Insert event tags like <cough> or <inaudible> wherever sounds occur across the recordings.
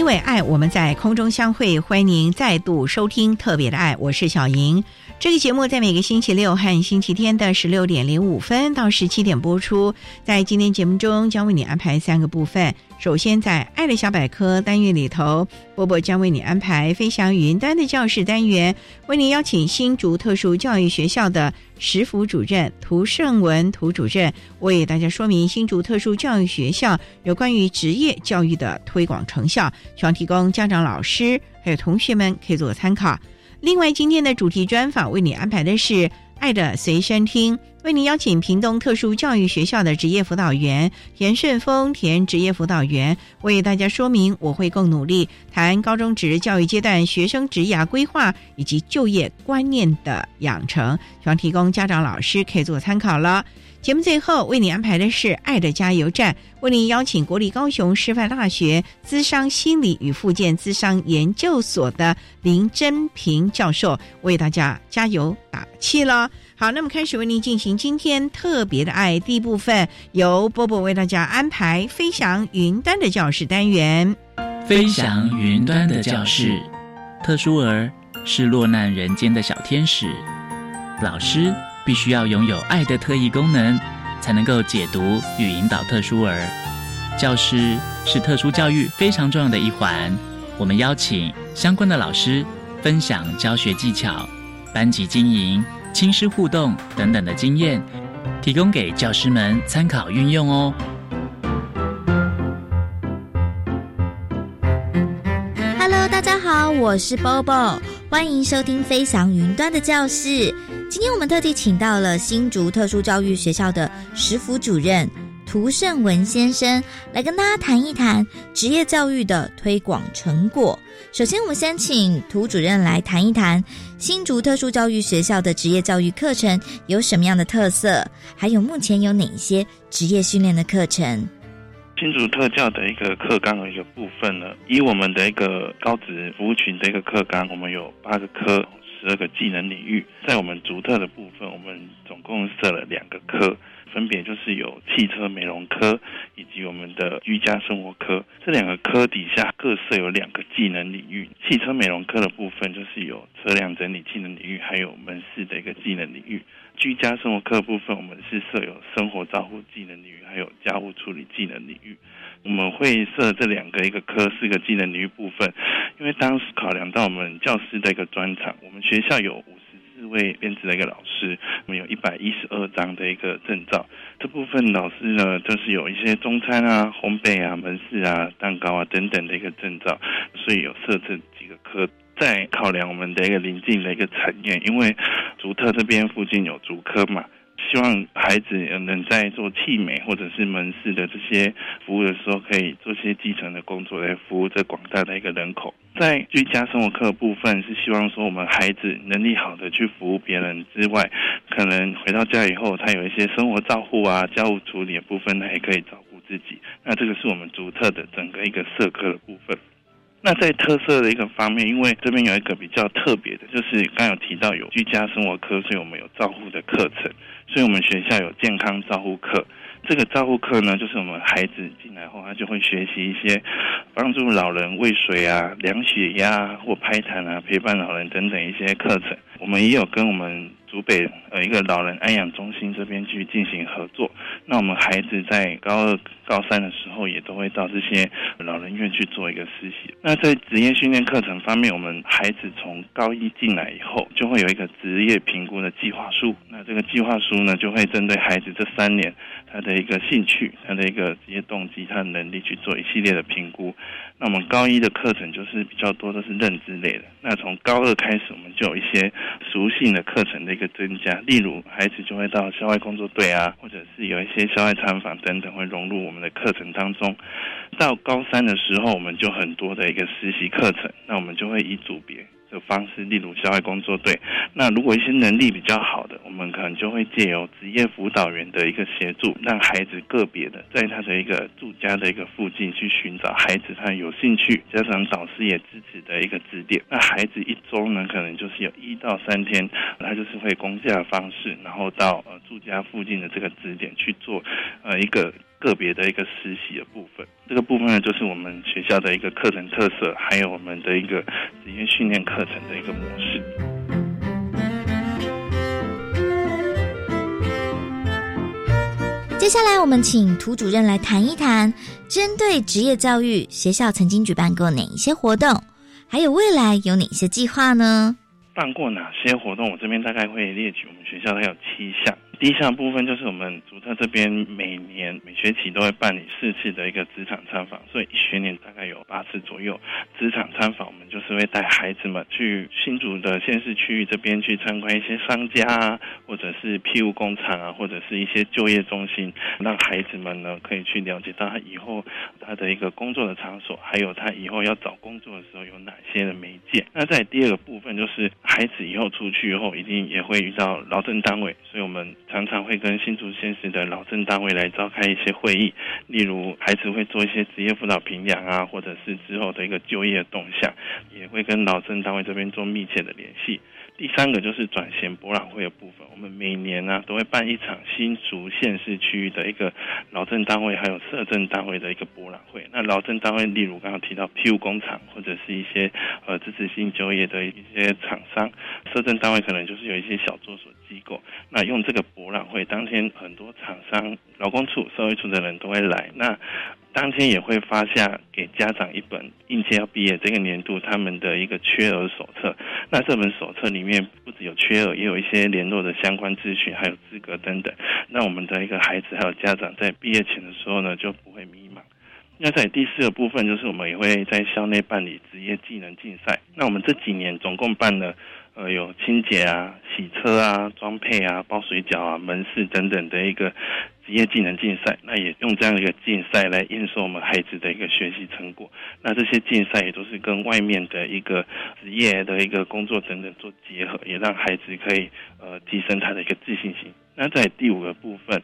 因为爱，我们在空中相会，欢迎您再度收听特别的爱，我是小莹。这个节目在每个星期六和星期天的十六点零五分到十七点播出。在今天节目中，将为你安排三个部分。首先，在“爱的小百科”单元里头，波波将为你安排“飞翔云端”的教室单元，为你邀请新竹特殊教育学校的石府主任涂胜文涂主任，为大家说明新竹特殊教育学校有关于职业教育的推广成效，希望提供家长、老师还有同学们可以做参考。另外，今天的主题专访为你安排的是“爱的随身听”，为您邀请屏东特殊教育学校的职业辅导员田顺峰田职业辅导员为大家说明“我会更努力”，谈高中职教育阶段学生职涯规划以及就业观念的养成，希望提供家长、老师可以做参考了。节目最后为你安排的是“爱的加油站”，为您邀请国立高雄师范大学资商心理与附件资商研究所的林真平教授为大家加油打气了。好，那么开始为您进行今天特别的爱第一部分，由波波为大家安排飞翔云端的教室单元。飞翔云端的教室，特殊儿是落难人间的小天使，老师。必须要拥有爱的特异功能，才能够解读与引导特殊儿。教师是特殊教育非常重要的一环。我们邀请相关的老师分享教学技巧、班级经营、亲师互动等等的经验，提供给教师们参考运用哦。Hello，大家好，我是 Bobo，欢迎收听飞翔云端的教室。今天我们特地请到了新竹特殊教育学校的石府主任涂胜文先生，来跟大家谈一谈职业教育的推广成果。首先，我们先请涂主任来谈一谈新竹特殊教育学校的职业教育课程有什么样的特色，还有目前有哪一些职业训练的课程。新竹特教的一个课纲的一个部分呢，以我们的一个高职服务群的一个课纲，我们有八个科。十二个技能领域，在我们独特的部分，我们总共设了两个科，分别就是有汽车美容科以及我们的居家生活科。这两个科底下各设有两个技能领域。汽车美容科的部分就是有车辆整理技能领域，还有门市的一个技能领域。居家生活科部分，我们是设有生活照护技能领域，还有家务处理技能领域。我们会设这两个一个科四个技能领域部分，因为当时考量到我们教师的一个专长，我们学校有五四位编制的一个老师，我们有一百一十二张的一个证照。这部分老师呢，就是有一些中餐啊、烘焙啊、门市啊、蛋糕啊等等的一个证照，所以有设置几个科。在考量我们的一个临近的一个产业，因为竹特这边附近有竹科嘛。希望孩子能在做器美或者是门市的这些服务的时候，可以做些基层的工作来服务这广大的一个人口。在居家生活课部分，是希望说我们孩子能力好的去服务别人之外，可能回到家以后，他有一些生活照护啊、家务处理的部分，他也可以照顾自己。那这个是我们独特的整个一个社科的部分。那在特色的一个方面，因为这边有一个比较特别的，就是刚有提到有居家生活科，所以我们有照护的课程。所以我们学校有健康照护课，这个照护课呢，就是我们孩子进来后，他就会学习一些帮助老人喂水啊、量血压或拍痰啊、陪伴老人等等一些课程。我们也有跟我们。竹北呃一个老人安养中心这边去进行合作，那我们孩子在高二、高三的时候也都会到这些老人院去做一个实习。那在职业训练课程方面，我们孩子从高一进来以后，就会有一个职业评估的计划书。这个计划书呢，就会针对孩子这三年他的一个兴趣、他的一个职业动机、他的能力去做一系列的评估。那我们高一的课程就是比较多都是认知类的。那从高二开始，我们就有一些熟性的课程的一个增加，例如孩子就会到校外工作队啊，或者是有一些校外参访等等，会融入我们的课程当中。到高三的时候，我们就很多的一个实习课程，那我们就会以组别。的方式，例如校外工作队。那如果一些能力比较好的，我们可能就会借由职业辅导员的一个协助，让孩子个别的在他的一个住家的一个附近去寻找孩子他有兴趣，加上导师也支持的一个指点。那孩子一周呢，可能就是有一到三天，他就是会公假的方式，然后到呃住家附近的这个指点去做呃一个。个别的一个实习的部分，这个部分呢，就是我们学校的一个课程特色，还有我们的一个职业训练课程的一个模式。接下来，我们请涂主任来谈一谈，针对职业教育，学校曾经举办过哪一些活动，还有未来有哪些计划呢？办过哪些活动？我这边大概会列举，我们学校它有七项。第一项部分就是我们主特这边每年每学期都会办理四次的一个职场参访，所以一学年大概有八次左右。职场参访，我们就是会带孩子们去新竹的县市区域这边去参观一些商家啊，或者是庇护工厂啊，或者是一些就业中心，让孩子们呢可以去了解到他以后他的一个工作的场所，还有他以后要找工作的时候有哪些的媒介。那在第二个部分就是孩子以后出去以后，一定也会遇到劳政单位，所以我们。常常会跟新竹县市的老政单位来召开一些会议，例如孩子会做一些职业辅导评养啊，或者是之后的一个就业动向，也会跟老政单位这边做密切的联系。第三个就是转型博览会的部分，我们每年呢都会办一场新竹县市区域的一个劳政单位还有社政单位的一个博览会。那劳政单位例如刚刚提到庇护工厂或者是一些呃支持性就业的一些厂商，社政单位可能就是有一些小作所机构。那用这个博览会当天，很多厂商、劳工处、社会处的人都会来。那当天也会发下给家长一本应届要毕业这个年度他们的一个缺额手册。那这本手册里面不只有缺额，也有一些联络的相关资讯，还有资格等等。那我们的一个孩子还有家长在毕业前的时候呢，就不会迷茫。那在第四个部分，就是我们也会在校内办理职业技能竞赛。那我们这几年总共办了。呃，有清洁啊、洗车啊、装配啊、包水饺啊、门市等等的一个职业技能竞赛，那也用这样一个竞赛来验收我们孩子的一个学习成果。那这些竞赛也都是跟外面的一个职业的一个工作等等做结合，也让孩子可以呃提升他的一个自信心。那在第五个部分。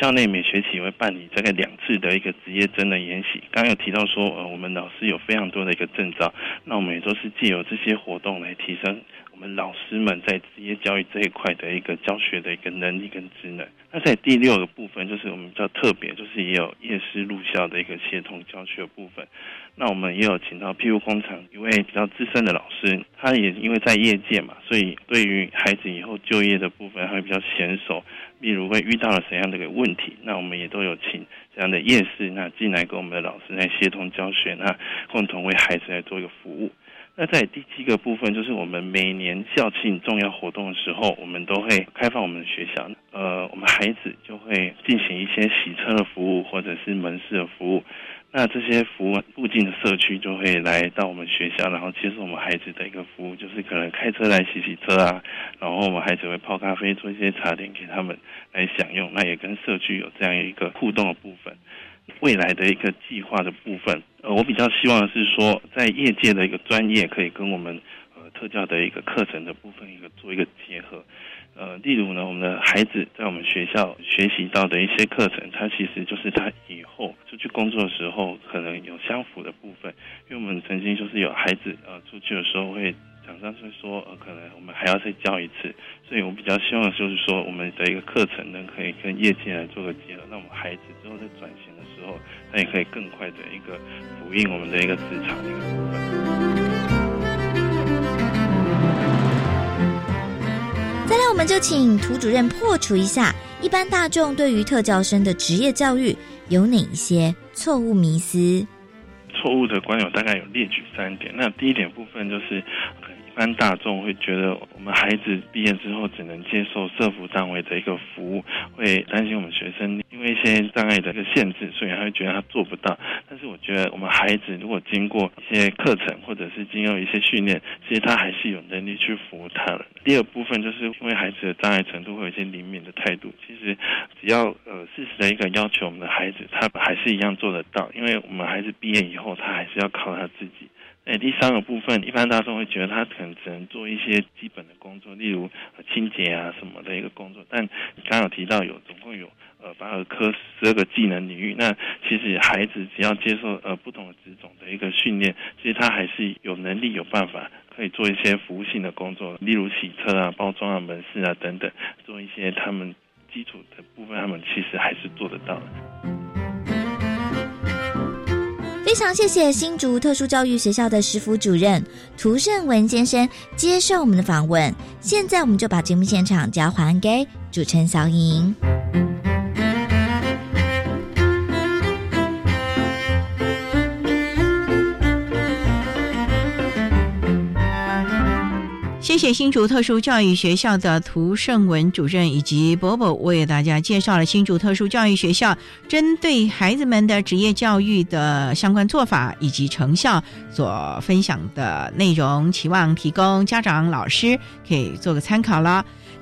校内每学期会办理大概两次的一个职业真的研习。刚刚有提到说，呃，我们老师有非常多的一个证照，那我们也都是借由这些活动来提升我们老师们在职业教育这一块的一个教学的一个能力跟职能。那在第六个部分，就是我们比较特别，就是也有夜师入校的一个协同教学部分。那我们也有请到庇护工厂一位比较资深的老师，他也因为在业界嘛，所以对于孩子以后就业的部分，他会比较娴熟。例如会遇到了怎样的一个问题，那我们也都有请这样的夜师那进来跟我们的老师来协同教学，那共同为孩子来做一个服务。那在第七个部分，就是我们每年校庆重要活动的时候，我们都会开放我们的学校，呃，我们孩子就会进行一些洗车的服务或者是门市的服务。那这些服务附近的社区就会来到我们学校，然后接受我们孩子的一个服务，就是可能开车来洗洗车啊，然后我们孩子会泡咖啡，做一些茶点给他们来享用。那也跟社区有这样一个互动的部分。未来的一个计划的部分，呃，我比较希望是说，在业界的一个专业可以跟我们呃特教的一个课程的部分一个做一个结合。呃，例如呢，我们的孩子在我们学校学习到的一些课程，他其实就是他以后出去工作的时候可能有相符的部分。因为我们曾经就是有孩子呃出去的时候会厂商是说呃可能我们还要再教一次，所以我比较希望就是说我们的一个课程呢可以跟业界来做个结合。那我们孩子之后在转型的时候，他也可以更快的一个呼应我们的一个职场的一个部分。再来，我们就请涂主任破除一下一般大众对于特教生的职业教育有哪一些错误迷思。错误的观友大概有列举三点。那第一点部分就是。一般大众会觉得，我们孩子毕业之后只能接受社服单位的一个服务，会担心我们学生因为一些障碍的一个限制，所以他会觉得他做不到。但是我觉得，我们孩子如果经过一些课程，或者是经过一些训练，其实他还是有能力去服务他的。第二部分就是因为孩子的障碍程度会有一些灵敏的态度，其实只要呃适时的一个要求，我们的孩子他还是一样做得到。因为我们孩子毕业以后，他还是要靠他自己。哎，第三个部分，一般大众会觉得他可能只能做一些基本的工作，例如清洁啊什么的一个工作。但你刚刚有提到有总共有呃八个科十二个技能领域，那其实孩子只要接受呃不同的职种的一个训练，其实他还是有能力有办法可以做一些服务性的工作，例如洗车啊、包装啊、门市啊等等，做一些他们基础的部分，他们其实还是做得到的。非常谢谢新竹特殊教育学校的师辅主任涂胜文先生接受我们的访问。现在我们就把节目现场交还给主持人小莹。谢谢新竹特殊教育学校的涂胜文主任以及伯伯为大家介绍了新竹特殊教育学校针对孩子们的职业教育的相关做法以及成效所分享的内容，期望提供家长、老师可以做个参考了。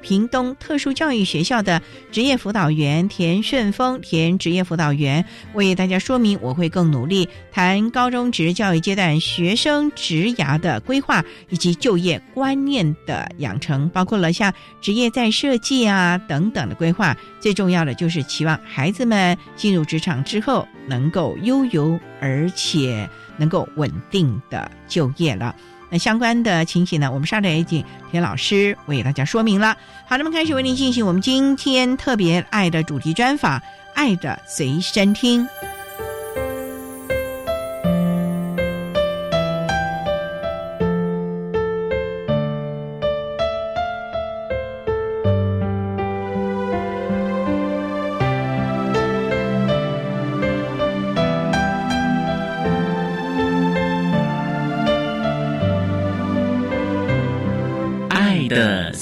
屏东特殊教育学校的职业辅导员田顺峰，田职业辅导员为大家说明，我会更努力谈高中职教育阶段学生职涯的规划以及就业观念的养成，包括了像职业在设计啊等等的规划。最重要的就是期望孩子们进入职场之后能够悠游而且能够稳定的就业了。那相关的情形呢？我们稍等一请田老师为大家说明了。好，那么开始为您进行我们今天特别爱的主题专访，《爱的随身听》。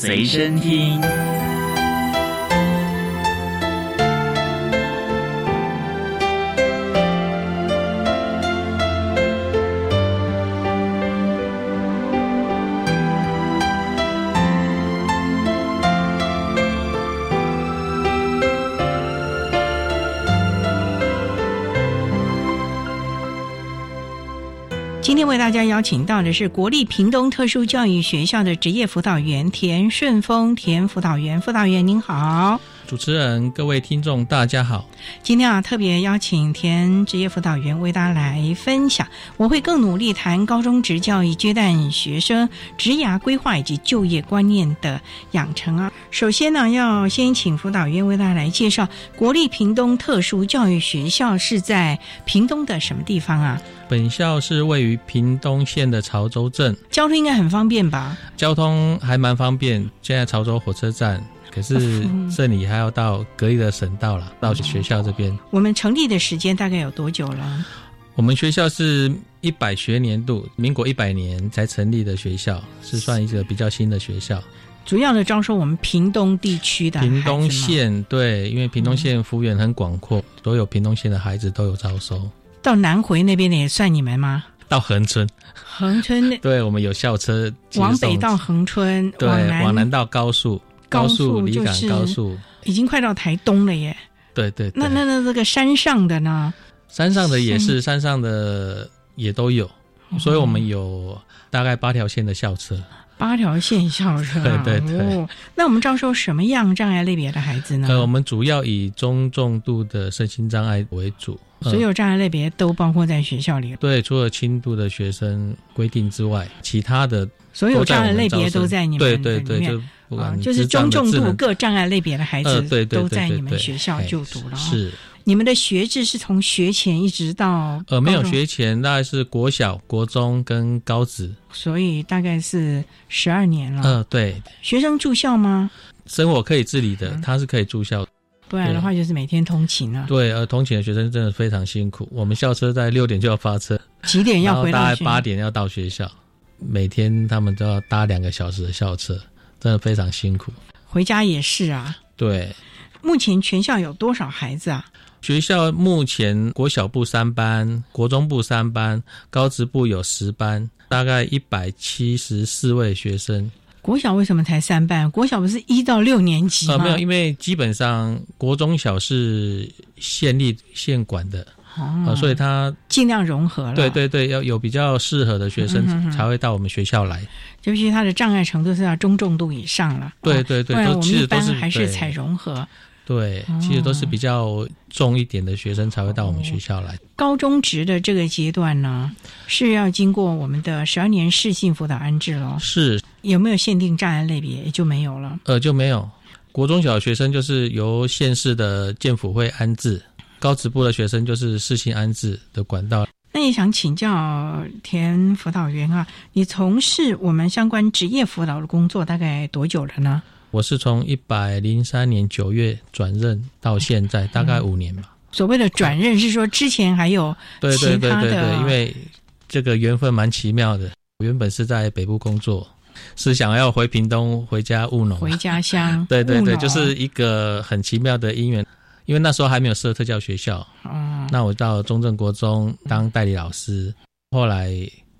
随身听。家邀请到的是国立屏东特殊教育学校的职业辅导员田顺峰，田辅导员，辅导员您好。主持人，各位听众，大家好。今天啊，特别邀请田职业辅导员为大家来分享。我会更努力谈高中职教育阶段学生职涯规划以及就业观念的养成啊。首先呢，要先请辅导员为大家来介绍国立屏东特殊教育学校是在屏东的什么地方啊？本校是位于屏东县的潮州镇，交通应该很方便吧？交通还蛮方便，现在潮州火车站。可是 <laughs> 这里还要到隔离的省道了，到学校这边。我们成立的时间大概有多久了？我们学校是一百学年度，民国一百年才成立的学校，是算一个比较新的学校。主要的招收我们屏东地区的屏东县，对，因为屏东县幅员很广阔，所有屏东县的孩子都有招收。到南回那边的也算你们吗？到恒春，恒春对，我们有校车往北到恒春，对，往南到高速。高速离港高速。已经快到台东了耶！对对，那那那这个山上的呢？山上的也是，山上。的也都有，所以我们有大概八条线的校车。八条线校车、啊，对对对。哦。那我们招收什么样障碍类别的孩子呢？呃，我们主要以中重度的身心障碍为主，呃所有障碍类别都包括在学校里，对，除了轻度的学生规定之外，其他的所有障碍类别都在你们对对对，面。就不啊，管就是中重度各障碍类别的孩子呃，对对都在你们学校哎就读了、哦。是你们的学制是从学前一直到呃没有，学前，大概是国小、国中跟高职。所以大概是十二年了。呃，对，学生住校吗？生活可以自理的嗯，他是可以住校的。不然的话就是每天通勤啊。对，而通勤的学生真的非常辛苦。我们校车在六点就要发车，几点要回到大概？八点要到学校，每天他们都要搭两个小时的校车，真的非常辛苦。回家也是啊。对，目前全校有多少孩子啊？学校目前国小部三班，国中部三班，高职部有十班，大概一百七十四位学生。国小为什么才三班？国小不是一到六年级吗？呃，没有，因为基本上国中小是县立县管的，哦呃，所以他尽量融合了。对，对对，要有比较适合的学生才会到我们学校来。尤其他的障碍程度是要中重度以上了。哦对对对，我们一般其实都是对还是采融合。对，其实都是比较重一点的学生才会到我们学校来。高中职的这个阶段呢，是要经过我们的十二年适性辅导安置咯。是，有没有限定障碍类别？也就没有了。呃，就没有国中小学生就是由县市的建辅会安置，高职部的学生就是适性安置的管道。那也想请教田辅导员啊，你从事我们相关职业辅导的工作大概多久了呢？我是从一百零三年九月转任到现在，<laughs> 大概五年吧。所谓的转任是说之前还有对对对其他的对对，因为这个缘分蛮奇妙的。我原本是在北部工作，是想要回屏东回家务农。回家乡 <laughs> 对对对，就是一个很奇妙的因缘。因为那时候还没有设特教学校，哦，那我到中正国中当代理老师，后来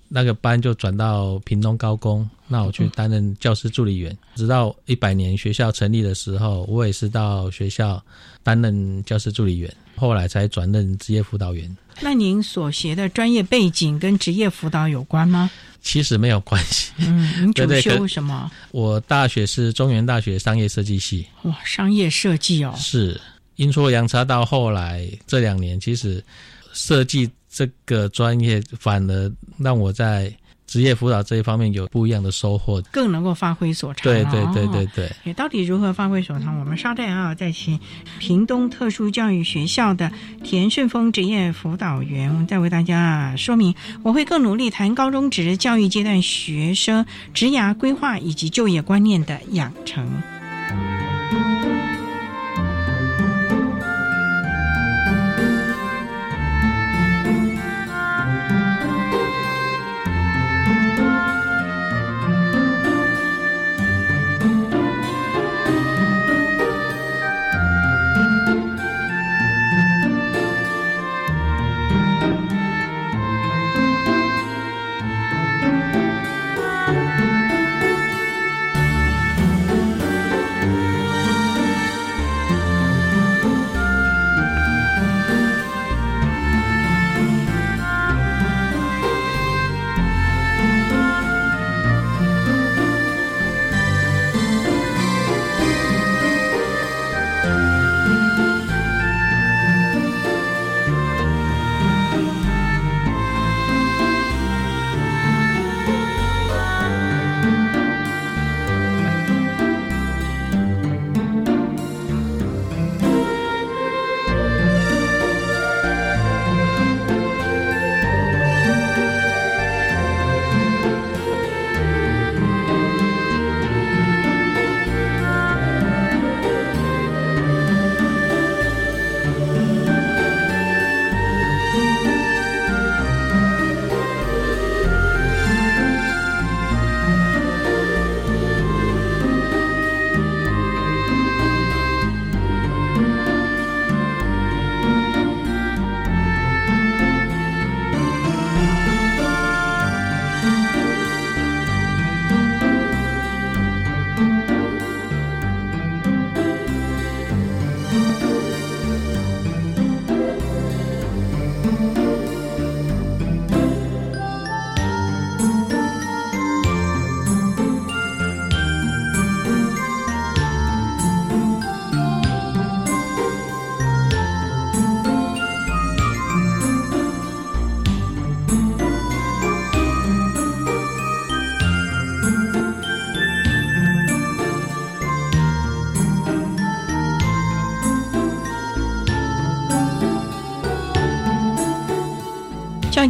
那个班就转到屏东高工，那我去担任教师助理员，直到一百年学校成立的时候，我也是到学校担任教师助理员，后来才转任职业辅导员。那您所学的专业背景跟职业辅导有关吗？其实没有关系，嗯，您主修什么？我大学是中原大学商业设计系，哇，商业设计哦，是阴错阳差到后来这两年，其实设计这个专业反而让我在职业辅导这一方面有不一样的收获。更能够发挥所长。对对对哦对对，也到底如何发挥所长？我们稍待啊，再请屏东特殊教育学校的田顺峰职业辅导员再为大家说明。我会更努力谈高中职教育阶段学生职涯规划以及就业观念的养成。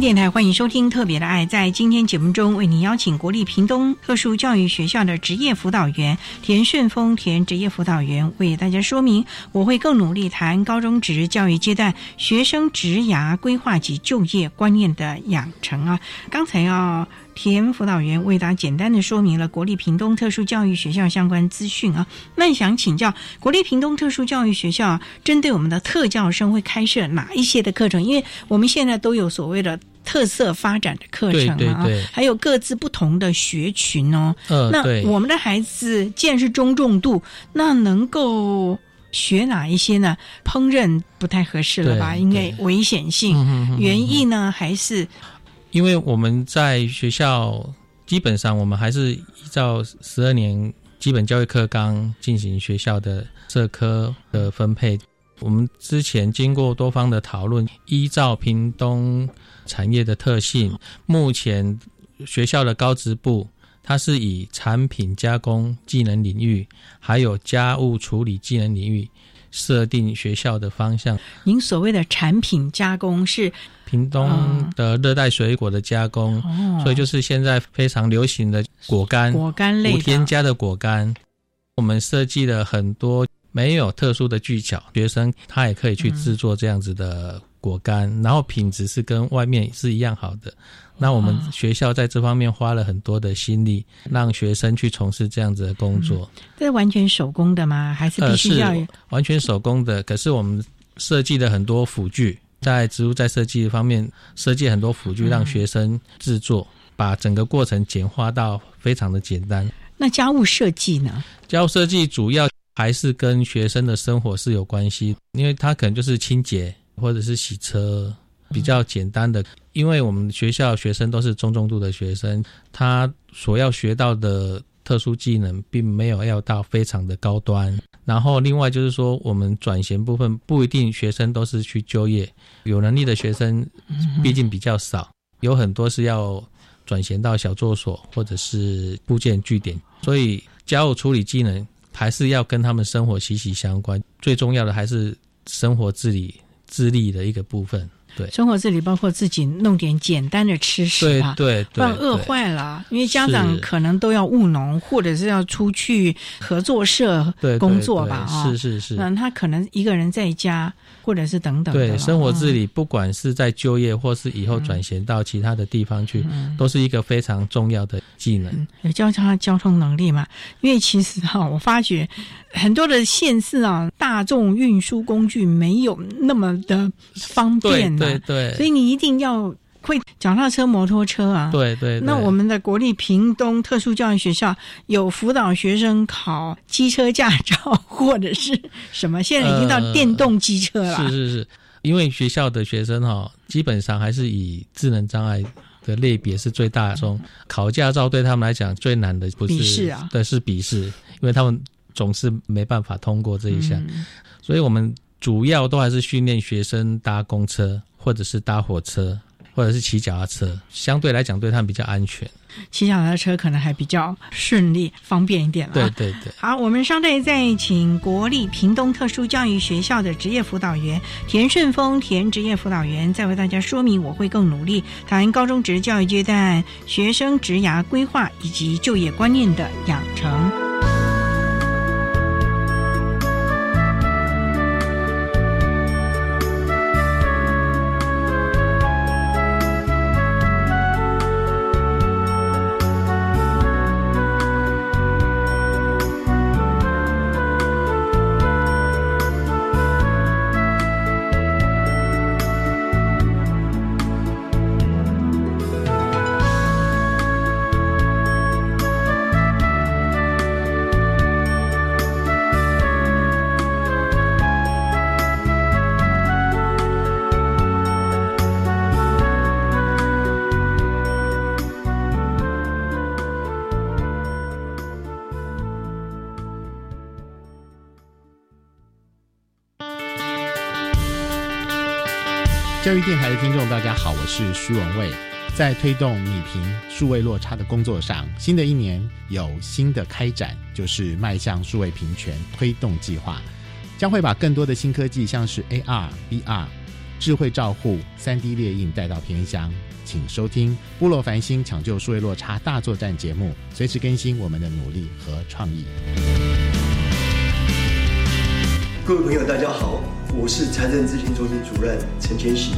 电台欢迎收听《特别的爱》。在今天节目中，为您邀请国立屏东特殊教育学校的职业辅导员田顺峰田职业辅导员为大家说明。我会更努力谈高中职教育阶段学生职涯规划及就业观念的养成啊。刚才啊，田辅导员为大家简单的说明了国立屏东特殊教育学校相关资讯啊。那想请教国立屏东特殊教育学校，针对我们的特教生会开设哪一些的课程？因为我们现在都有所谓的特色发展的课程啊，还有各自不同的学群哦。呃，那我们的孩子既然是中重度，那能够学哪一些呢？烹饪不太合适了吧？因为危险性。园艺呢？还是因为我们在学校基本上我们还是依照十二年基本教育课纲进行学校的社科的分配。我们之前经过多方的讨论，依照屏东产业的特性，目前学校的高职部，它是以产品加工技能领域，还有家务处理技能领域设定学校的方向。您所谓的产品加工是屏东的热带水果的加工，所以就是现在非常流行的果干、果干类无添加的果干。我们设计了很多。没有特殊的技巧，学生他也可以去制作这样子的果干，然后品质是跟外面是一样好的。那我们学校在这方面花了很多的心力，让学生去从事这样子的工作。这是完全手工的吗？还是必须要完全手工的？可是我们设计了很多辅具，在植物在设计方面设计很多辅具，让学生制作，把整个过程简化到非常的简单。那家务设计呢？家务设计主要。还是跟学生的生活是有关系，因为他可能就是清洁或者是洗车比较简单的。因为我们学校学生都是中重度的学生，他所要学到的特殊技能并没有要到非常的高端。然后另外就是说，我们转型部分不一定学生都是去就业，有能力的学生毕竟比较少，有很多是要转型到小作所或者是部件据点，所以家务处理技能。还是要跟他们生活息息相关，最重要的还是生活自理自立的一个部分。对，生活自理包括自己弄点简单的吃食对，对，不然饿坏了。因为家长可能都要务农，或者是要出去合作社工作吧，啊，是是是。那他可能一个人在家。或者是等等，对生活自理，不管是在就业或是以后转型到其他的地方去，都是一个非常重要的技能。有教他交通能力嘛？因为其实哈，我发觉很多的县市啊，大众运输工具没有那么的方便，对对，所以你一定要。会脚踏车、摩托车啊？对对。那我们的国立屏东特殊教育学校有辅导学生考机车驾照或者是什么？现在已经到电动机车了。是是是，因为学校的学生哈，基本上还是以智能障碍的类别是最大宗。考驾照对他们来讲最难的不是笔试啊，对，是笔试，因为他们总是没办法通过这一项，所以我们主要都还是训练学生搭公车或者是搭火车。或者是骑脚踏车，相对来讲对他们比较安全。骑脚踏车可能还比较顺利、方便一点了。对对对。好，我们稍待再请国立屏东特殊教育学校的职业辅导员田顺峰田职业辅导员，再为大家说明我会更努力谈高中职教育阶段学生职涯规划以及就业观念的养成。电台的听众，大家好，我是徐文蔚。在推动米平数位落差的工作上，新的一年有新的开展，就是迈向数位平权推动计划，将会把更多的新科技，像是 AR、VR、智慧照护、三 D 列印带到偏乡。请收听《部落繁星抢救数位落差大作战》节目，随时更新我们的努力和创意。各位朋友，大家好，我是财政咨询中心主任陈千禧。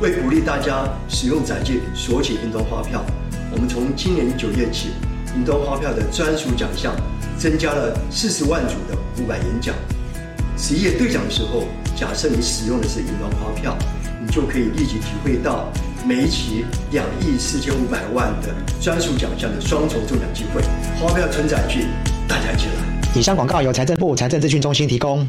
为鼓励大家使用载具索取云端发票，我们从今年九月起，云端发票的专属奖项增加了四十万组的五百元奖。十一月兑奖的时候，假设你使用的是云端发票，你就可以立即体会到每一期两亿四千五百万的专属奖项的双重中奖机会。发票存载具，大家一起来！以上广告由财政部财政资讯中心提供。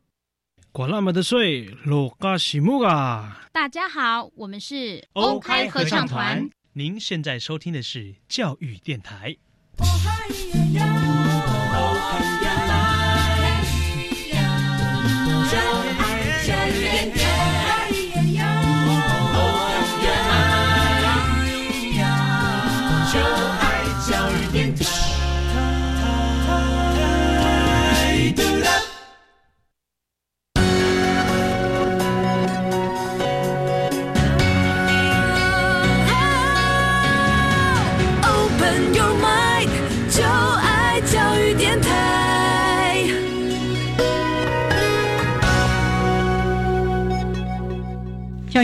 管那么的水，落嘎西木嘎！大家好，我们是欧开合唱团。您现在收听的是教育电台。教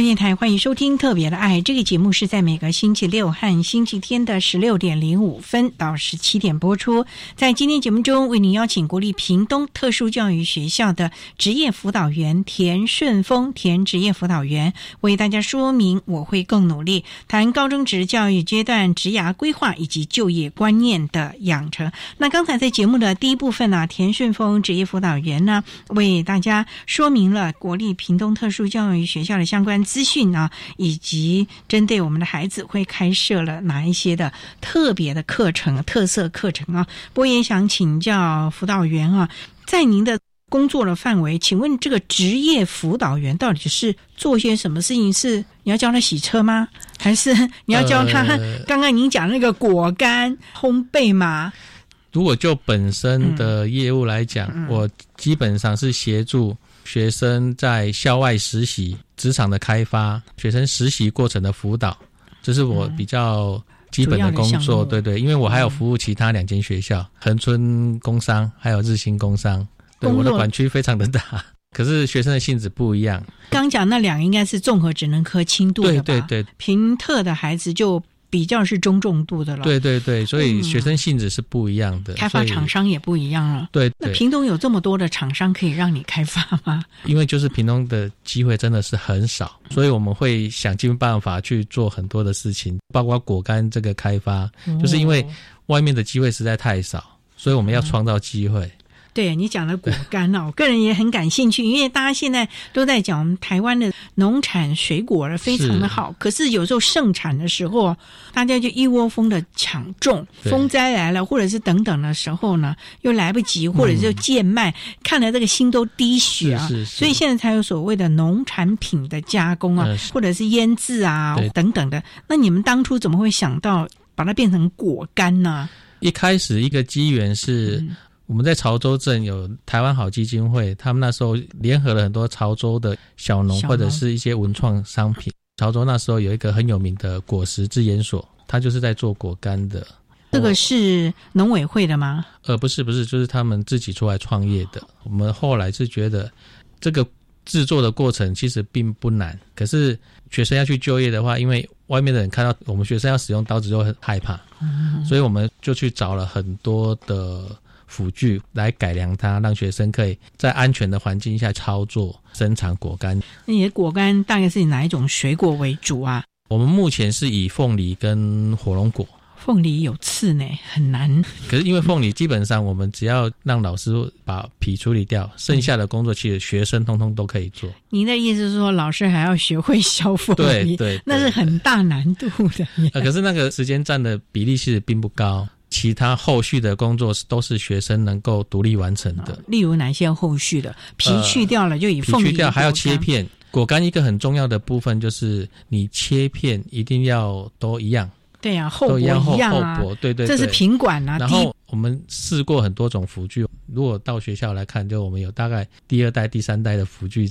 电台欢迎收听《特别的爱》这个节目，是在每个星期六和星期天的十六点零五分到十七点播出。在今天节目中，为您邀请国立屏东特殊教育学校的职业辅导员田顺峰田职业辅导员为大家说明“我会更努力”，谈高中职教育阶段职涯规划以及就业观念的养成。那刚才在节目的第一部分呢，田顺峰职业辅导员呢为大家说明了国立屏东特殊教育学校的相关。资讯啊，以及针对我们的孩子会开设了哪一些的特别的课程、特色课程啊？我也想请教辅导员啊，在您的工作的范围，请问这个职业辅导员到底是做些什么事情？是你要教他洗车吗？还是你要教他刚刚您讲那个果干烘焙吗？如果就本身的业务来讲，我基本上是协助。学生在校外实习、职场的开发、学生实习过程的辅导，这是我比较基本的工作。对对，因为我还有服务其他两间学校，恒春工商还有日新工商。对，我的管区非常的大，<laughs> 可是学生的性质不一样。刚讲那两个应该是综合职能科轻度的吧？对对对，平特的孩子就。比较是中重度的了，对对对，所以学生性质是不一样的，开发厂商也不一样了。对，那屏东有这么多的厂商可以让你开发吗？因为就是屏东的机会真的是很少，所以我们会想尽办法去做很多的事情，包括果干这个开发，就是因为外面的机会实在太少，所以我们要创造机会。对你讲的果干哦，我个人也很感兴趣，因为大家现在都在讲我们台湾的农产水果非常的好，可是有时候盛产的时候，大家就一窝蜂的抢种，风灾来了或者是等等的时候呢，又来不及，或者就贱卖，看来这个心都滴血啊。所以现在才有所谓的农产品的加工啊，或者是腌制啊等等的。那你们当初怎么会想到把它变成果干呢？一开始一个机缘是。我们在潮州镇有台湾好基金会，他们那时候联合了很多潮州的小农或者是一些文创商品。潮州那时候有一个很有名的果实制研所，他就是在做果干的。这个是农委会的吗？呃，不是，不是，就是他们自己出来创业的。我们后来是觉得这个制作的过程其实并不难，可是学生要去就业的话，因为外面的人看到我们学生要使用刀子就很害怕，所以我们就去找了很多的。辅具来改良它，让学生可以在安全的环境下操作生产果干。那你的果干大概是以哪一种水果为主啊？我们目前是以凤梨跟火龙果凤梨有刺呢，很难。可是因为凤梨基本上我们只要让老师把皮处理掉，剩下的工作其实学生通通都可以做。您的意思是说，老师还要学会削凤梨？对对，那是很大难度的。<laughs> 呃，可是那个时间占的比例其实并不高，其他后续的工作都是学生能够独立完成的。例如哪些后续的？皮去掉了就以凤梨去掉，还要切片。果干一个很重要的部分就是你切片一定要都一样。对呀，厚薄一样啊，对对，这是品管啊。然后我们试过很多种辅具，如果到学校来看，就我们有大概第二代、第三代的辅具，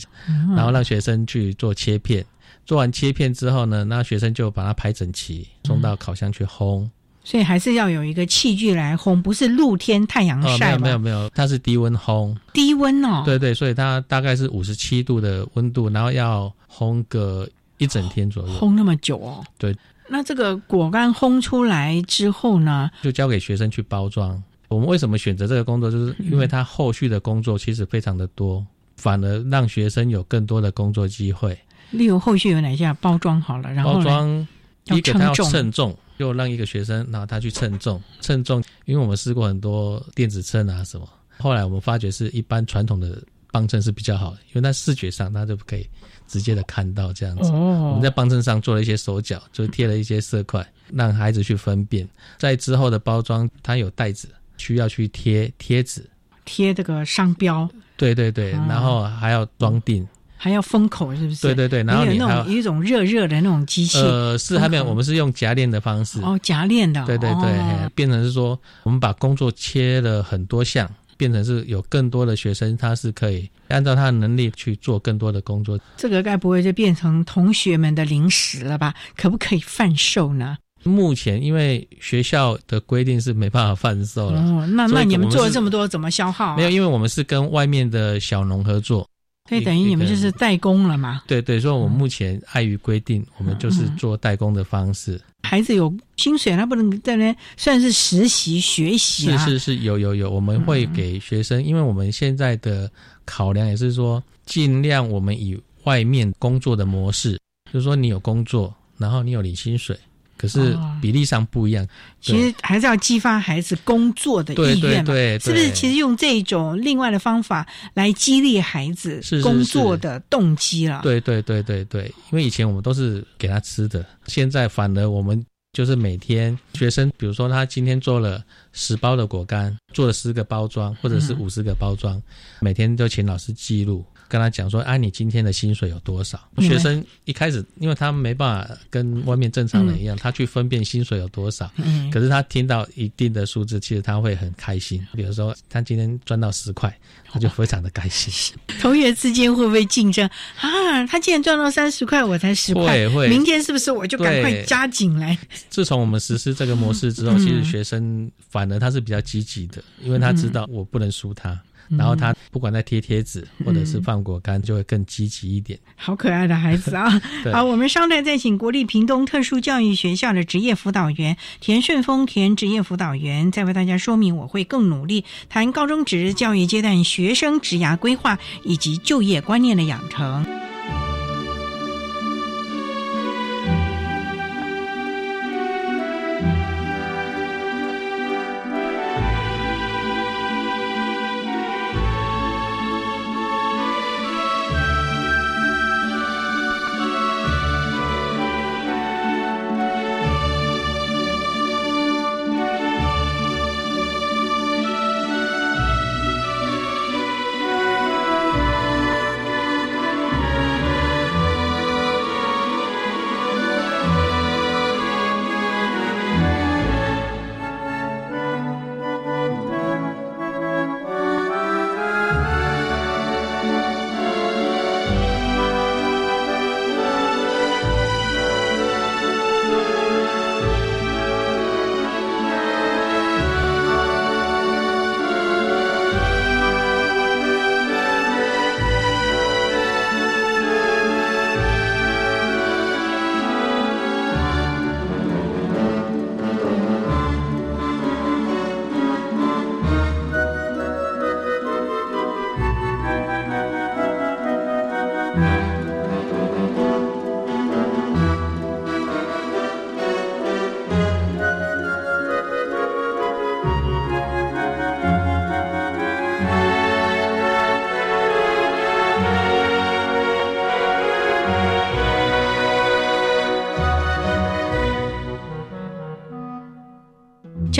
然后让学生去做切片。做完切片之后呢，那学生就把它排整齐，送到烤箱去烘。所以还是要有一个器具来烘，不是露天太阳晒。没有没有没有，它是低温烘。低温哦。对对，所以它大概是五十七度的温度，然后要烘个一整天左右。烘那么久哦？对。那这个果干烘出来之后呢，就交给学生去包装。我们为什么选择这个工作，就是因为它后续的工作其实非常的多，反而让学生有更多的工作机会。例如后续有哪些包装好了，然后包装一个他要称重，又让一个学生然后他去称重，称重，因为我们试过很多电子秤啊什么，后来我们发觉是一般传统的磅秤是比较好的，因为它视觉上它就可以。直接的看到这样子，哦我们在磅秤上做了一些手脚，就贴了一些色块，让孩子去分辨。在之后的包装，它有袋子，需要去贴贴纸，贴这个商标。对对对，然后还要装订，还要封口，是不是？对对对，然后你有一种热热的那种机器。呃，是还没有，我们是用夹链的方式。哦，夹链的。对对对，变成是说，我们把工作切了很多项。变成是有更多的学生，他是可以按照他的能力去做更多的工作。这个该不会就变成同学们的零食了吧？可不可以贩售呢？目前因为学校的规定是没办法贩售了。哦，那那你们做了这么多，怎么消耗？没有，因为我们是跟外面的小农合作。所以等于你们就是代工了嘛？对对，所以我们目前碍于规定，我们就是做代工的方式。孩子有薪水，他不能在那算是实习学习啊。是是是有有有，我们会给学生，因为我们现在的考量也是说，尽量我们以外面工作的模式，就是说你有工作，然后你有领薪水。可是比例上不一样，其实还是要激发孩子工作的意愿嘛，是不是？其实用这种另外的方法来激励孩子工作的动机了。对对对对对，因为以前我们都是给他吃的，现在反而我们就是每天学生，比如说他今天做了十包的果干，做了十个包装，或者是五十个包装，每天都请老师记录。跟他讲说，哎，你今天的薪水有多少？学生一开始，因为他没办法跟外面正常人一样，他去分辨薪水有多少。嗯。可是他听到一定的数字，其实他会很开心。比如说，他今天赚到十块，他就非常的开心。<laughs> 同学之间会不会竞争啊？他既然赚到三十块，我才十块。会会。明天是不是我就赶快加紧来？自从我们实施这个模式之后，其实学生反而他是比较积极的，因为他知道我不能输他。然后他不管在贴贴纸或者是放果干，就会更积极一点。好可爱的孩子啊！<laughs> 好，我们稍待再请国立屏东特殊教育学校的职业辅导员田顺峰田职业辅导员，再为大家说明我会更努力谈高中职教育阶段学生职涯规划以及就业观念的养成。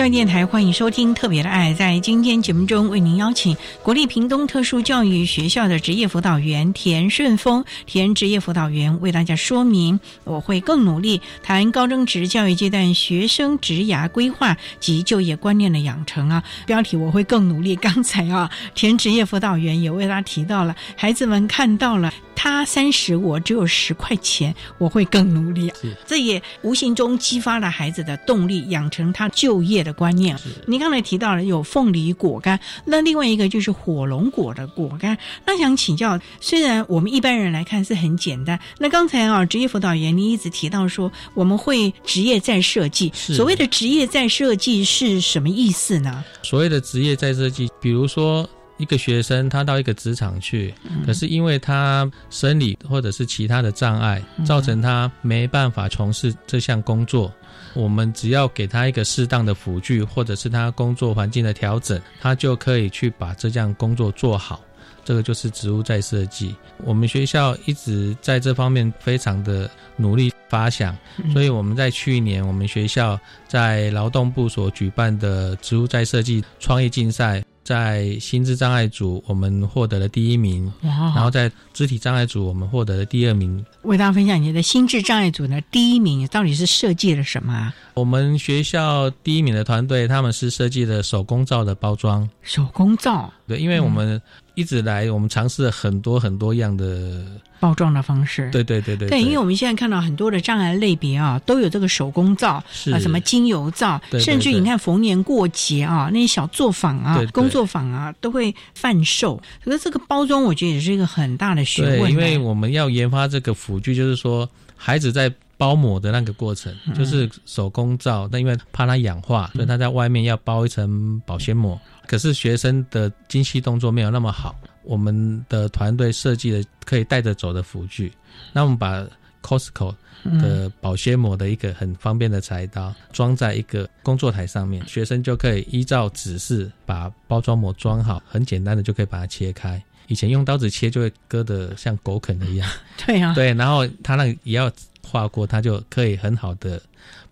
电台欢迎收听《特别的爱》。在今天节目中，为您邀请国立屏东特殊教育学校的职业辅导员田顺峰，田职业辅导员为大家说明：我会更努力谈高中职教育阶段学生职涯规划及就业观念的养成啊。标题我会更努力。刚才啊，田职业辅导员也为他提到了，孩子们看到了他三十，我只有十块钱，我会更努力。这也无形中激发了孩子的动力，养成他就业。的观念，您刚才提到了有凤梨果干，那另外一个就是火龙果的果干。那想请教，虽然我们一般人来看是很简单，那刚才啊，职业辅导员您一直提到说我们会职业再设计，所谓的职业再设计是什么意思呢？所谓的职业再设计，比如说一个学生他到一个职场去，可是因为他生理或者是其他的障碍，造成他没办法从事这项工作。我们只要给他一个适当的辅具，或者是他工作环境的调整，他就可以去把这项工作做好。这个就是植物再设计。我们学校一直在这方面非常的努力发想，所以我们在去年，我们学校在劳动部所举办的植物再设计创意竞赛。在心智障碍组，我们获得了第一名。然后在肢体障碍组，我们获得了第二名。为大家分享你的心智障碍组呢第一名到底是设计了什么？我们学校第一名的团队，他们是设计的手工皂的包装。手工皂，对，因为我们一直来，我们尝试了很多很多样的。包装的方式，对对对对，对，因为我们现在看到很多的障碍类别啊，都有这个手工皂啊，什么精油皂，甚至你看逢年过节啊，那些小作坊啊、工作坊啊，都会贩售。可是这个包装，我觉得也是一个很大的学问。因为我们要研发这个辅具，就是说孩子在包膜的那个过程，就是手工皂，但因为怕它氧化，所以它在外面要包一层保鲜膜。可是学生的精细动作没有那么好。我们的团队设计的可以带着走的辅具，那我们把 Costco 的保鲜膜的一个很方便的裁刀装在一个工作台上面，学生就可以依照指示把包装膜装好，很简单的就可以把它切开。以前用刀子切就会割得像狗啃的一样，<laughs> 对呀，对，然后他那也要划过，他就可以很好的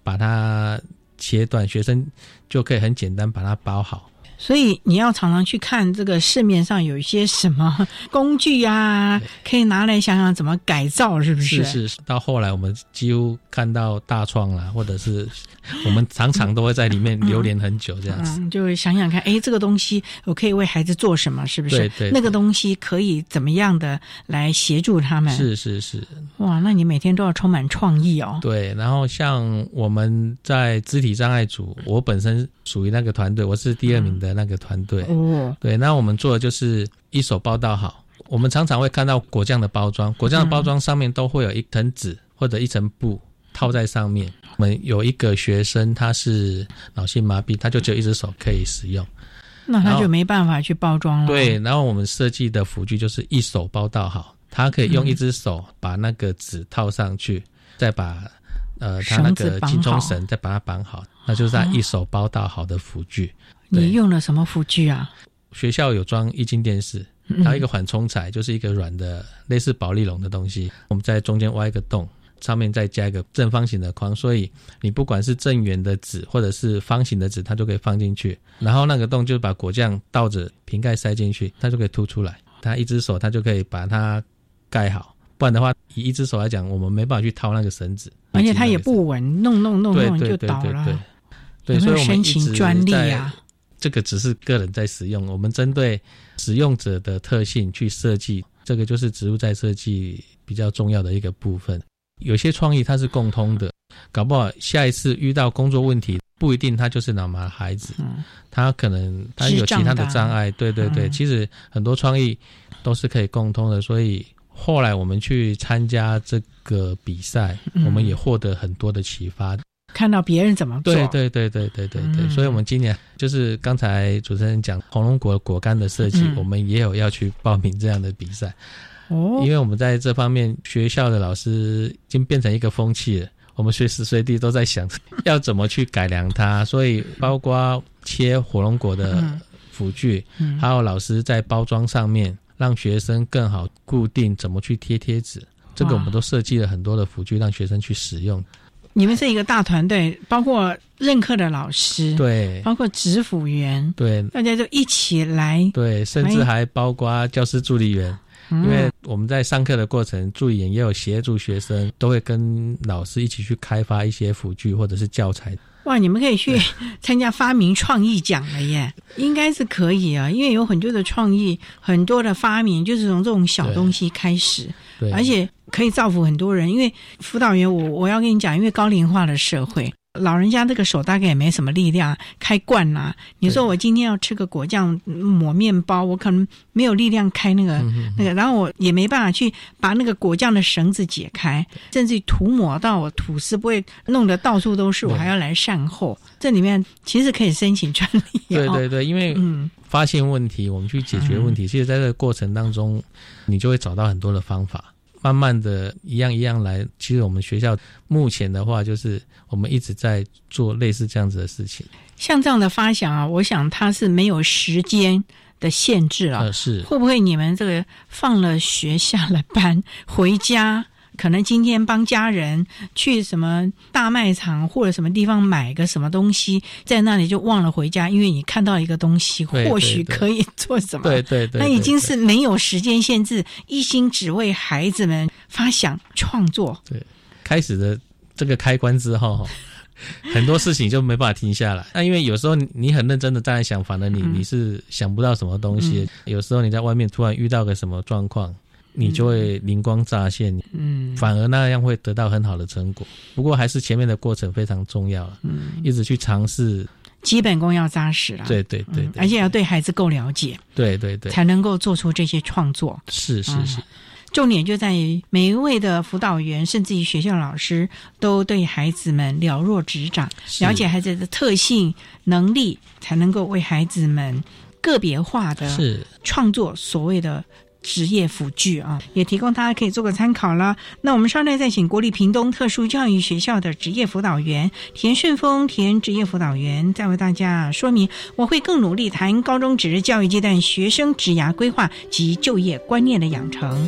把它切断，学生就可以很简单把它包好。所以你要常常去看这个市面上有一些什么工具啊，可以拿来想想怎么改造，是不是？是是。到后来我们几乎看到大创了，或者是我们常常都会在里面流连很久这样子。就想想看，哎，这个东西我可以为孩子做什么？是不是？对对。那个东西可以怎么样的来协助他们？是是是。哇，那你每天都要充满创意哦。对，然后像我们在肢体障碍组，我本身属于那个团队，我是第二名的。的那个团队哦，对，那我们做的就是一手包到好。我们常常会看到果酱的包装，果酱的包装上面都会有一层纸或者一层布套在上面。我们有一个学生他是脑性麻痹，他就只有一只手可以使用，那他就没办法去包装了。对，然后我们设计的辅具就是一手包到好，他可以用一只手把那个纸套上去，再把呃他那个金钟绳再把它绑好，那就是他一手包到好的辅具。你用了什么辅具啊？学校有装液晶电视，还有一个缓冲材，就是一个软的类似保利龙的东西。我们在中间挖一个洞，上面再加一个正方形的框，所以你不管是正圆的纸或者是方形的纸，它就可以放进去。然后那个洞就把果酱倒着瓶盖塞进去，它就可以凸出来。它一只手它就可以把它盖好，不然的话，以一只手来讲，我们没办法去掏那个绳子，而且它也不稳，弄弄弄弄就倒了。对，所以我们一直在。这个只是个人在使用，我们针对使用者的特性去设计，这个就是植物在设计比较重要的一个部分。有些创意它是共通的，搞不好下一次遇到工作问题，不一定他就是脑麻孩子，他可能他有其他的障碍。对对对，其实很多创意都是可以共通的。所以后来我们去参加这个比赛，我们也获得很多的启发。看到别人怎么做，对对对对对对对，所以我们今年就是刚才主持人讲红龙果果干的设计，我们也有要去报名这样的比赛哦，因为我们在这方面学校的老师已经变成一个风气了，我们随时随地都在想要怎么去改良它，所以包括切火龙果的辅具，还有老师在包装上面让学生更好固定怎么去贴贴纸，这个我们都设计了很多的辅具让学生去使用。你们是一个大团队，包括任课的老师，对，包括指辅员，对，大家就一起来，对，甚至还包括教师助理员。因为我们在上课的过程，助理员也有协助学生，都会跟老师一起去开发一些辅具或者是教材。哇，你们可以去参加发明创意奖了耶，应该是可以啊，因为有很多的创意，很多的发明就是从这种小东西开始，对，而且可以造福很多人。因为辅导员，我我要跟你讲，因为高龄化的社会。老人家那个手大概也没什么力量开罐呐。你说我今天要吃个果酱抹面包，我可能没有力量开那个那个，然后我也没办法去把那个果酱的绳子解开，甚至涂抹到我吐司不会弄得到处都是，我还要来善后。这里面其实可以申请专利。对对对，因为发现问题，我们去解决问题，其实在这个过程当中，你就会找到很多的方法。慢慢的一样一样来，其实我们学校目前的话，就是我们一直在做类似这样子的事情。像这样的发想啊，我想它是没有时间的限制了。是会不会你们这个放了学下了班回家？可能今天帮家人去什么大卖场或者什么地方买个什么东西，在那里就忘了回家，因为你看到一个东西，或许可以做什么？对对对，那已经是没有时间限制，一心只为孩子们发想创作。对，开始的这个开关之后，<laughs> 很多事情就没办法停下来。那因为有时候你很认真的在想，反正你你是想不到什么东西。有时候你在外面突然遇到个什么状况。你就会灵光乍现，嗯，反而那样会得到很好的成果。不过还是前面的过程非常重要嗯，一直去尝试，基本功要扎实了，对对对，而且要对孩子够了解，对对对，才能够做出这些创作。是是是，重点就在于每一位的辅导员，甚至于学校老师，都对孩子们了若指掌，了解孩子的特性、能力，才能够为孩子们个别化的创作所谓的。职业辅具啊，也提供大家可以做个参考了。那我们稍待再请国立屏东特殊教育学校的职业辅导员田顺峰田职业辅导员再为大家说明。我会更努力谈高中职教育阶段学生职涯规划及就业观念的养成。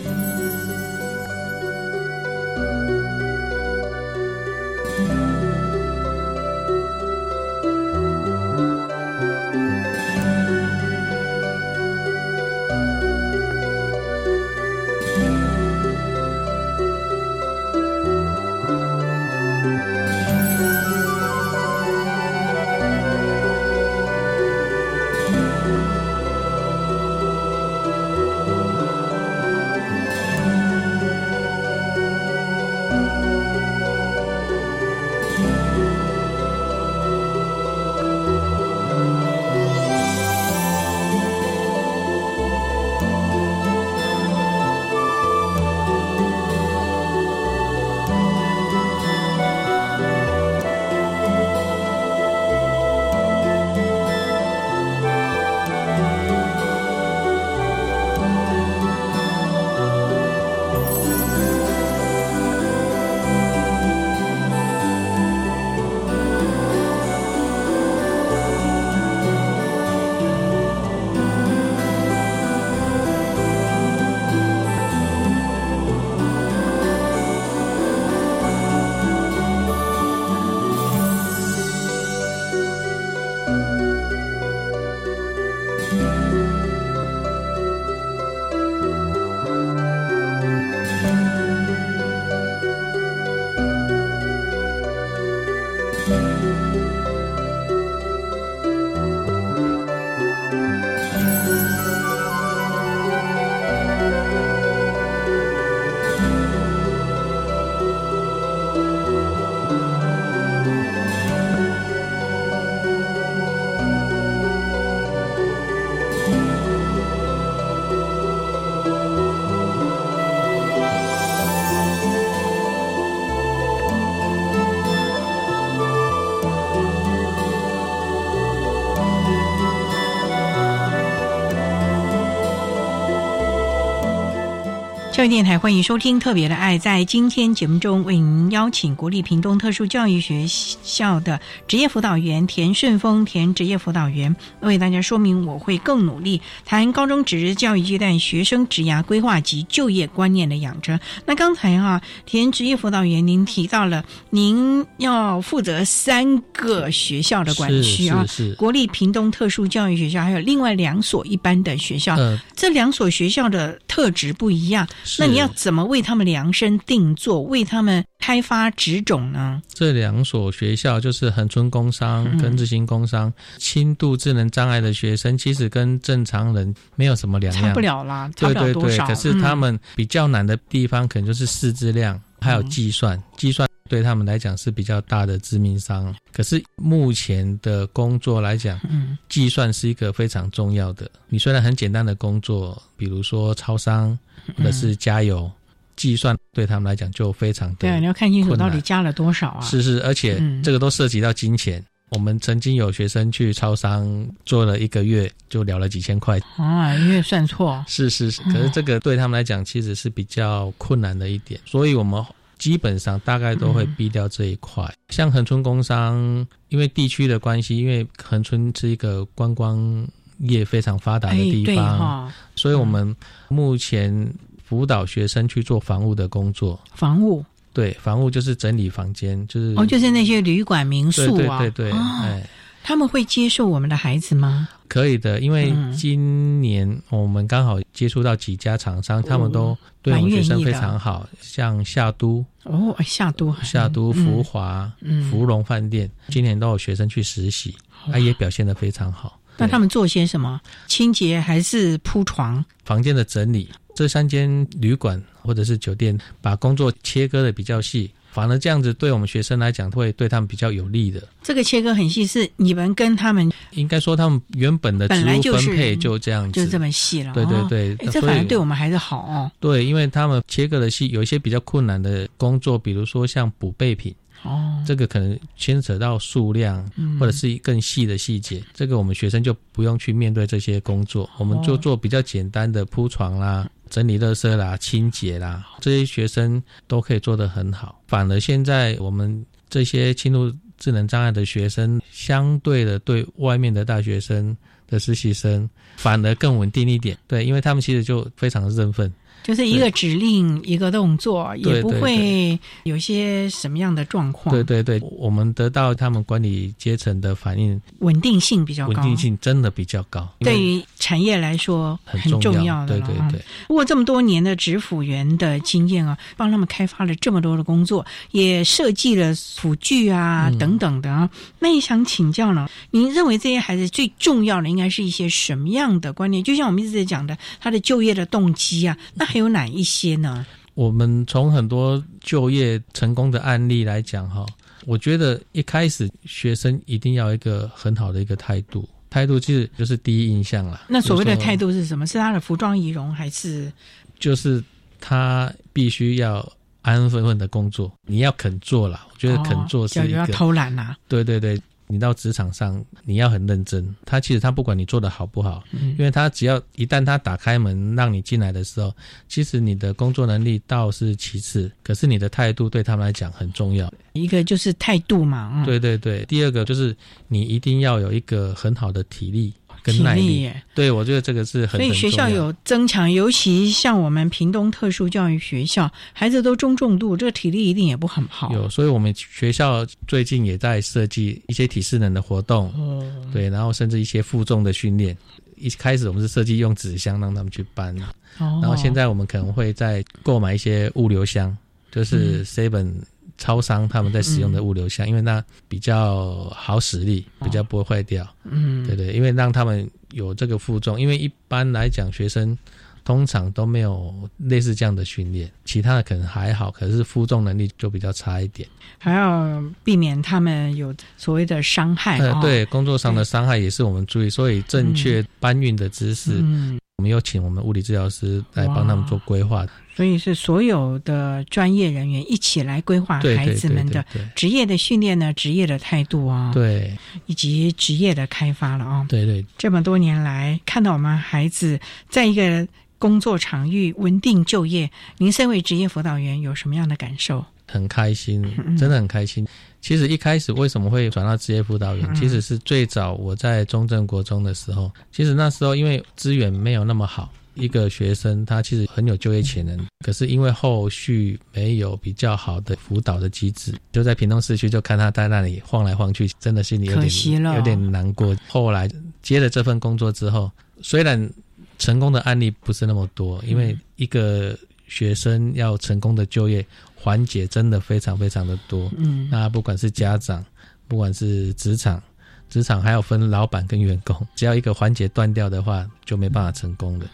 教育电台欢迎收听《特别的爱》。在今天节目中，为您邀请国立屏东特殊教育学校的职业辅导员田顺峰田职业辅导员为大家说明我会更努力，谈高中职教育阶段学生职涯规划及就业观念的养成。那刚才哈田职业辅导员，您提到了您要负责三个学校的管区啊，是是国立屏东特殊教育学校，还有另外两所一般的学校。呃这两所学校的特质不一样，那你要怎么为他们量身定做，为他们开发职种呢？这两所学校就是恒春工商跟日新工商，轻度智能障碍的学生，其实跟正常人没有什么两样，差不了啦，差对对对，不了多少。可是他嗯们比较难的地方，可能就是识字量，还有计算，计算。对他们来讲是比较大的致命伤，可是目前的工作来讲，嗯，计算是一个非常重要的。你虽然很简单的工作，比如说超商或者是加油，计算对他们来讲就非常的对啊，你要看清楚到底加了多少啊。是是，而且嗯这个都涉及到金钱。我们曾经有学生去超商做了一个月，就聊了几千块。啊，因为算错。是是是，嗯可是这个对他们来讲其实是比较困难的一点，所以我们基本上大概都会嗯避掉这一块。像恒春工商，因为地区的关系，因为恒春是一个观光业非常发达的地方，哈所以我们目前辅导学生去做房务的工作。房务对，房务就是整理房间，就是哦，就是那些旅馆、民宿啊，对对对。他们会接受我们的孩子吗？可以的，因为嗯今年我们刚好接触到几家厂商，他们都对我们学生非常好，像夏都、哦，夏都、夏都、嗯福华、嗯芙蓉饭店，今年都有学生去实习，他也表现的非常好。那他们做些什么？清洁还是铺床？房间的整理，这三间旅馆或者是酒店，把工作切割的比较细，反而这样子对我们学生来讲，会对他们比较有利的。这个切割很细，是你们跟他们应该说，他们原本的职务本来就是分配就这样子，就这么细了。对对哦对，哎这反而对我们还是好哦。对，因为他们切割的细，有一些比较困难的工作，比如说像补备品，哦，这个可能牵扯到数量，嗯或者是更细的细节，这个我们学生就不用去面对这些工作，我们就哦做比较简单的铺床啦、整理垃圾啦、清洁啦，这些学生都可以做得很好。反而现在我们这些轻度智能障碍的学生，相对的对外面的大学生的实习生，反而更稳定一点。对，因为他们其实就非常的振奋。就是一个指令，一个动作，也不会有些什么样的状况。对对对，我们得到他们管理阶层的反应，稳定性比较高，稳定性真的比较高。对于产业来说很很重要要的对对对。不过这么多年的职辅员的经验啊，帮他们开发了这么多的工作，也设计了辅具啊、嗯等等的啊。那也想请教呢，您认为这些孩子最重要的应该是一些什么样的观念？就像我们一直在讲的，他的就业的动机啊，那还有哪一些呢？我们从很多就业成功的案例来讲，哈，我觉得一开始学生一定要一个很好的一个态度，态度其实就是第一印象啦。那所谓的态度是什么？是他的服装仪容，还是就是他必须要安安分分的工作，你要肯做啦。我觉得肯做是一个、哦要要偷懒啊、对对对，你到职场上你要很认真。他其实他不管你做的好不好，嗯因为他只要一旦他打开门让你进来的时候，其实你的工作能力倒是其次，可是你的态度对他们来讲很重要。一个就是态度嘛，嗯、对对对，第二个就是你一定要有一个很好的体力跟体耐力。对，我觉得这个是很所以学校有增强，尤其像我们屏东特殊教育学校，孩子都中重度，这个体力一定也不很好。有，所以我们学校最近也在设计一些体适能的活动，哦对，然后甚至一些负重的训练。一开始我们是设计用纸箱让他们去搬，哦然后现在我们可能会再购买一些物流箱，就是嗯 seven 超商他们在使用的物流箱，因为那比较好使力，比较不会坏掉。嗯，对对，因为让他们有这个负重，因为一般来讲学生通常都没有类似这样的训练，其他的可能还好，可是负重能力就比较差一点。还要避免他们有所谓的伤害。呃，哦，对，工作上的伤害也是我们注意，所以正确搬运的知识，嗯，我们有请我们物理治疗师来帮他们做规划。所以是所有的专业人员一起来规划孩子们的职业的训练呢，职业的态度啊，，对以及职业的开发了啊。对对，这么多年来，看到我们孩子在一个工作场域、稳定就业。您身为职业辅导员，有什么样的感受？很开心，真的很开心。其实一开始为什么会转到职业辅导员？其实是最早我在中正国中的时候，其实那时候因为资源没有那么好，一个学生他其实很有就业潜能，可是因为后续没有比较好的辅导的机制，就在屏东市区就看他在那里晃来晃去，真的心里有点有点难过。后来接了这份工作之后，虽然成功的案例不是那么多，因为一个学生要成功的就业。环节真的非常非常的多，嗯，那不管是家长，不管是职场，职场还要分老板跟员工，只要一个环节断掉的话，就没办法成功的。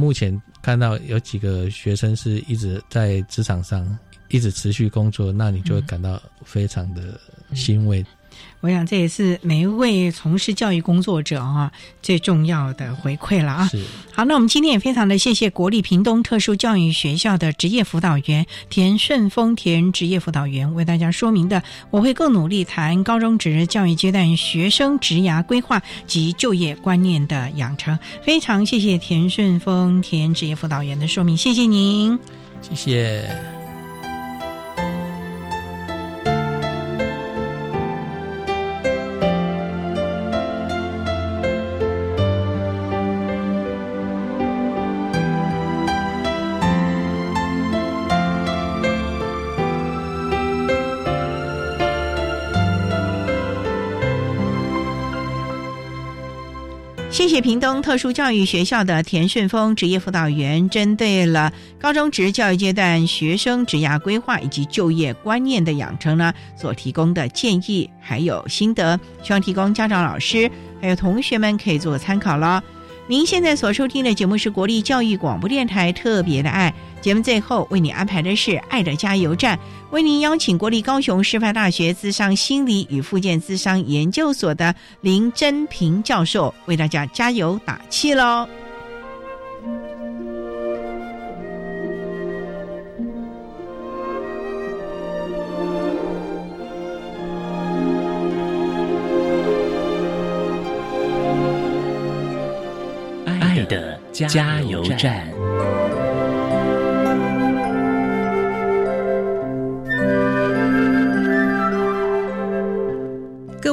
目前看到有几个学生是一直在职场上一直持续工作，那你就会感到非常的欣慰。我想这也是每一位从事教育工作者啊最重要的回馈了啊。好，那我们今天也非常的谢谢国立屏东特殊教育学校的职业辅导员田顺丰田职业辅导员为大家说明的，我会更努力谈高中职教育阶段学生职涯规划及就业观念的养成。非常谢谢田顺丰田职业辅导员的说明，谢谢您，谢谢。谢谢屏东特殊教育学校的田顺峰职业辅导员，针对了高中职教育阶段学生职涯规划以及就业观念的养成呢，所提供的建议还有心得，希望提供家长、老师还有同学们可以做参考了。您现在所收听的节目是国立教育广播电台特别的爱节目，最后为你安排的是爱的加油站，为您邀请国立高雄师范大学资商心理与附件资商研究所的林真平教授为大家加油打气喽。爱的加油站。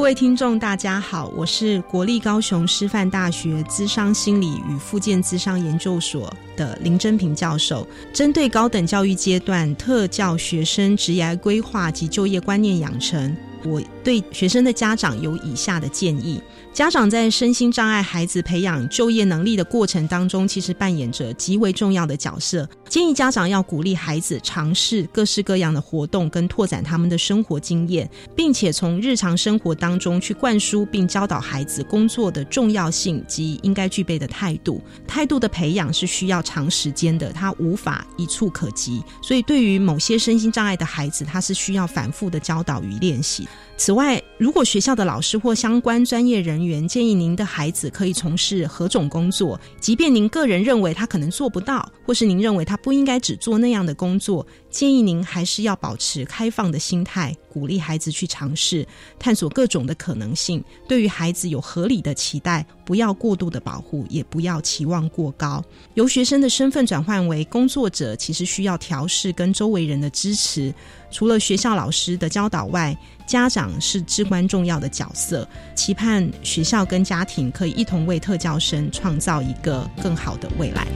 各位听众，大家好，我是国立高雄师范大学资商心理与附件资商研究所的林真平教授。针对高等教育阶段特教学生职业规划及就业观念养成，我对学生的家长有以下的建议。家长在身心障碍孩子培养就业能力的过程当中，其实扮演着极为重要的角色。建议家长要鼓励孩子尝试各式各样的活动，跟拓展他们的生活经验，并且从日常生活当中去灌输并教导孩子工作的重要性及应该具备的态度。态度的培养是需要长时间的，它无法一触可及。所以，对于某些身心障碍的孩子，他是需要反复的教导与练习。此外，如果学校的老师或相关专业人员建议您的孩子可以从事何种工作，即便您个人认为他可能做不到，或是您认为他不应该只做那样的工作，建议您还是要保持开放的心态，鼓励孩子去尝试，探索各种的可能性。对于孩子有合理的期待，不要过度的保护，也不要期望过高。由学生的身份转换为工作者，其实需要调试跟周围人的支持。除了学校老师的教导外，家长是至关重要的角色。期盼学校跟家庭可以一同为特教生创造一个更好的未来。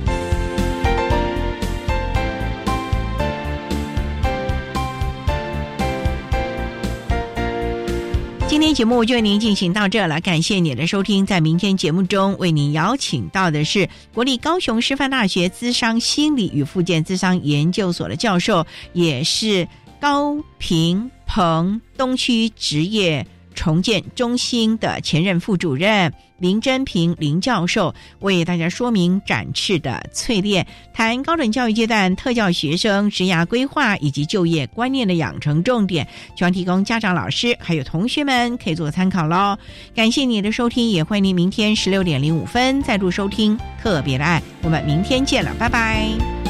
今天节目就为您进行到这了，感谢您的收听。在明天节目中，为您邀请到的是国立高雄师范大学资商心理与附件资商研究所的教授，也是。高平鹏东区职业重建中心的前任副主任林真平林教授为大家说明展翅的淬炼，谈高等教育阶段特教学生职涯规划以及就业观念的养成重点，希望提供家长、老师还有同学们可以做参考喽。感谢你的收听，也欢迎您明天十六点零五分再度收听特别的爱，我们明天见了，拜拜。